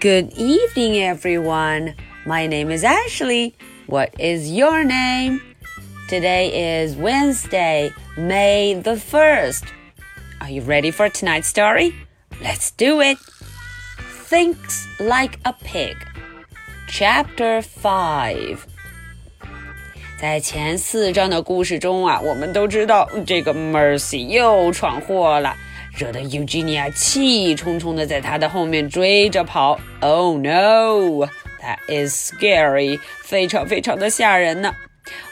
Good evening, everyone. My name is Ashley. What is your name? Today is Wednesday, May the 1st. Are you ready for tonight's story? Let's do it. Thinks like a pig. Chapter 5. 在前四章的故事中啊，我们都知道这个 Mercy 又闯祸了。 惹得 Eugenia 气冲冲的在他的后面追着跑。Oh no, that is scary，非常非常的吓人呢。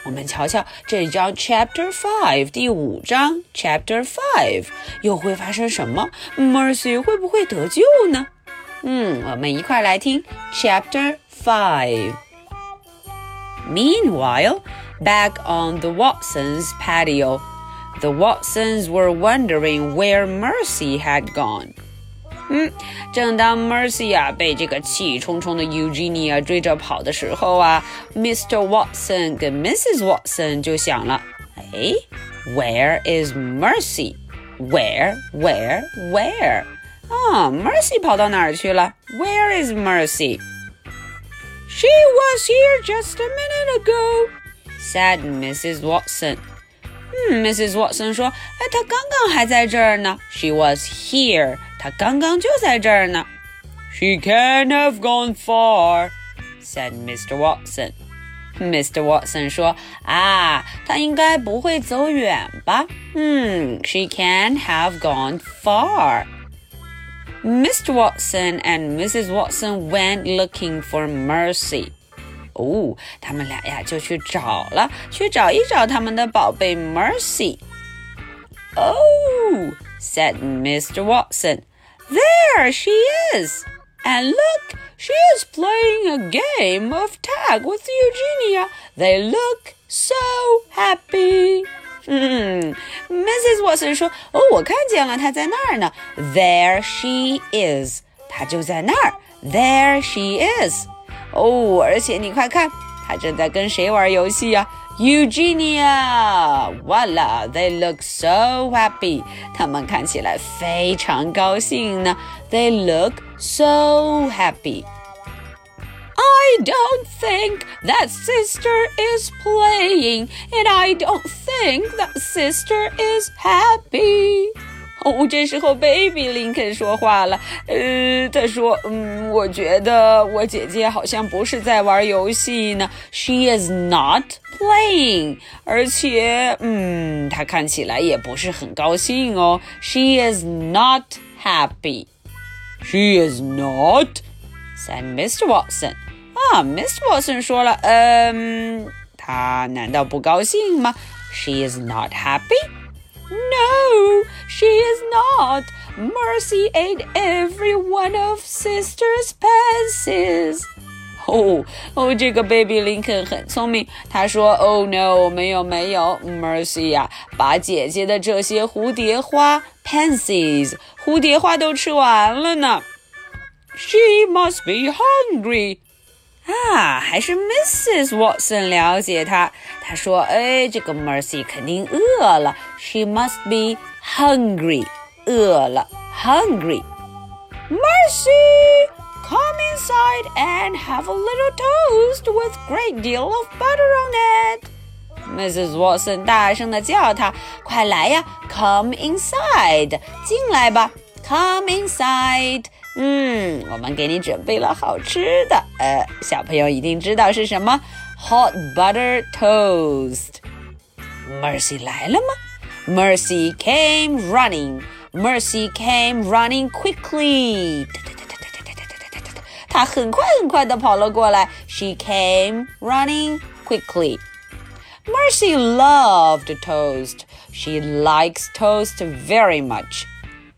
我们瞧瞧这章 Chapter Five 第五章 Chapter Five 又会发生什么？Mercy 会不会得救呢？嗯，我们一块来听 Chapter Five。Meanwhile, back on the Watsons' patio. The Watsons were wondering where Mercy had gone. 嗯，正当 Mercy 啊被这个气冲冲的 Eugenia 追着跑的时候啊，Mr. Watson 跟 Mrs. Watson 就想了，哎，Where is Mercy? Where, where, where? 啊，Mercy 跑到哪儿去了？Where is Mercy? She was here just a minute ago, said Mrs. Watson. 嗯，Mrs. Watson 说：“哎，她刚刚还在这儿呢。She was here，她刚刚就在这儿呢。”She can't have gone far, said Mr. Watson. Mr. Watson 说：“啊，她应该不会走远吧？”嗯，She can't have gone far. Mr. Watson and Mrs. Watson went looking for Mercy. 哦，他们俩呀就去找了，去找一找他们的宝贝 Mercy。Oh, said Mr. Watson, there she is. And look, she is playing a game of tag with Eugenia. They look so happy. 嗯，Mrs. Watson 说：“哦，我看见了，她在那儿呢。There she is，她就在那儿。There she is。” 哦，而且你快看，他正在跟谁玩游戏呀？Eugenia，voila，they look so happy，他们看起来非常高兴呢。They look so happy。I don't think that sister is playing, and I don't think that sister is happy. 哦，这时候 Baby 林肯说话了，呃，他说，嗯，我觉得我姐姐好像不是在玩游戏呢，She is not playing，而且，嗯，她看起来也不是很高兴哦，She is not happy。She is not，said Mr. Watson。啊，Mr. Watson 说了，嗯，她难道不高兴吗？She is not happy。no, she is not. Mercy ate every one of sister's pansies. 哦哦，这个 oh, oh, Baby Lincoln 很聪明。他说：“Oh no，没有没有，Mercy 呀、啊，把姐姐的这些蝴蝶花 pansies 蝴蝶花都吃完了呢。” Must be hungry. 啊，还是 Mrs. Watson 了解他。他说：“哎，这个 Mercy 肯定饿了。She must be hungry，饿了，hungry。Mercy, come inside and have a little toast with great deal of butter on it。” Mrs. Watson 大声的叫他：“快来呀，Come inside，进来吧，Come inside。” 嗯，我们给你准备了好吃的，呃，小朋友一定知道是什么，hot butter toast。Mercy 来了吗？Mercy came running. Mercy came running quickly. 她很快很快的跑了过来。She came running quickly. Mercy loved toast. She likes toast very much.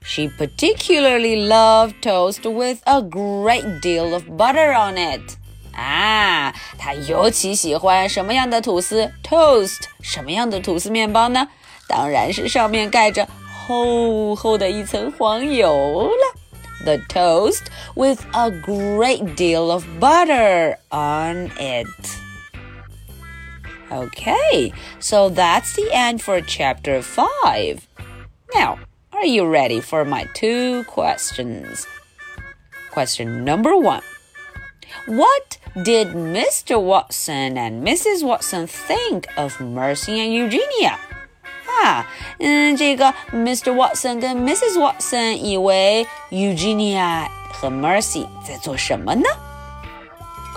She particularly loved toast with a great deal of butter on it. 啊，她尤其喜欢什么样的吐司？Toast，什么样的吐司面包呢？当然是上面盖着厚厚的一层黄油了。The toast with a great deal of butter on it. Okay, so that's the end for chapter 5. Now, are you ready for my two questions? Question number one What did Mr. Watson and Mrs. Watson think of Mercy and Eugenia? 啊，嗯，这个 Mr. Watson 跟 Mrs. Watson 以为 Eugenia 和 Mercy 在做什么呢？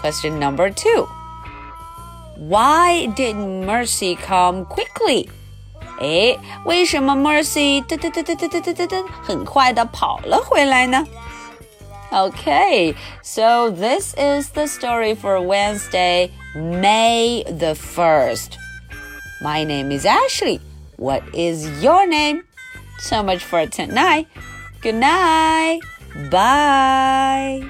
Question number two. Why did Mercy come quickly? 哎，为什么 Mercy 噔噔噔噔噔噔噔噔很快的跑了回来呢？Okay, so this is the story for Wednesday, May the 1st. My name is Ashley. What is your name? So much for tonight. Good night. Bye.